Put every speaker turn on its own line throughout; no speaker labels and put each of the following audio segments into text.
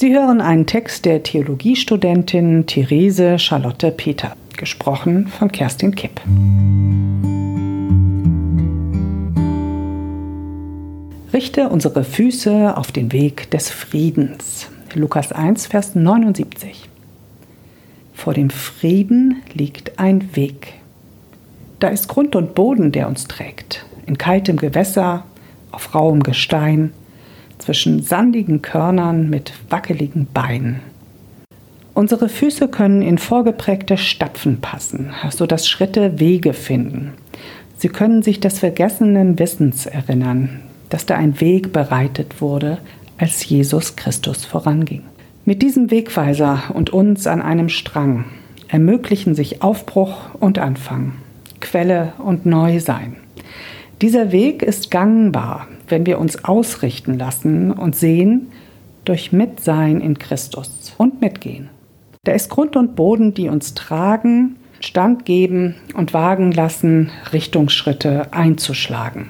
Sie hören einen Text der Theologiestudentin Therese Charlotte Peter, gesprochen von Kerstin Kipp. Richte unsere Füße auf den Weg des Friedens. Lukas 1, Vers 79. Vor dem Frieden liegt ein Weg. Da ist Grund und Boden, der uns trägt. In kaltem Gewässer, auf rauem Gestein, zwischen sandigen Körnern mit wackeligen Beinen. Unsere Füße können in vorgeprägte Stapfen passen, sodass Schritte Wege finden. Sie können sich des vergessenen Wissens erinnern, dass da ein Weg bereitet wurde, als Jesus Christus voranging. Mit diesem Wegweiser und uns an einem Strang ermöglichen sich Aufbruch und Anfang, Quelle und Neusein. Dieser Weg ist gangbar, wenn wir uns ausrichten lassen und sehen durch Mitsein in Christus und mitgehen. Da ist Grund und Boden, die uns tragen, Stand geben und wagen lassen, Richtungsschritte einzuschlagen.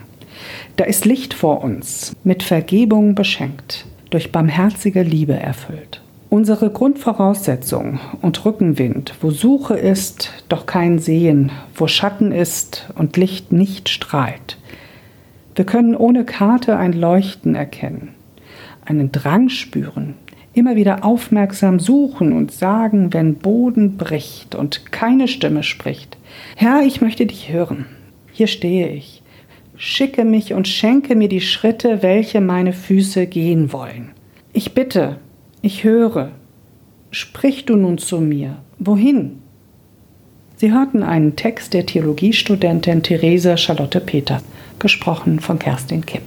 Da ist Licht vor uns, mit Vergebung beschenkt, durch barmherzige Liebe erfüllt. Unsere Grundvoraussetzung und Rückenwind, wo Suche ist, doch kein Sehen, wo Schatten ist und Licht nicht strahlt. Wir können ohne Karte ein Leuchten erkennen, einen Drang spüren, immer wieder aufmerksam suchen und sagen, wenn Boden bricht und keine Stimme spricht. Herr, ich möchte dich hören. Hier stehe ich. Schicke mich und schenke mir die Schritte, welche meine Füße gehen wollen. Ich bitte, ich höre. Sprich du nun zu mir. Wohin? Sie hörten einen Text der Theologiestudentin Therese Charlotte Peters, gesprochen von Kerstin Kipp.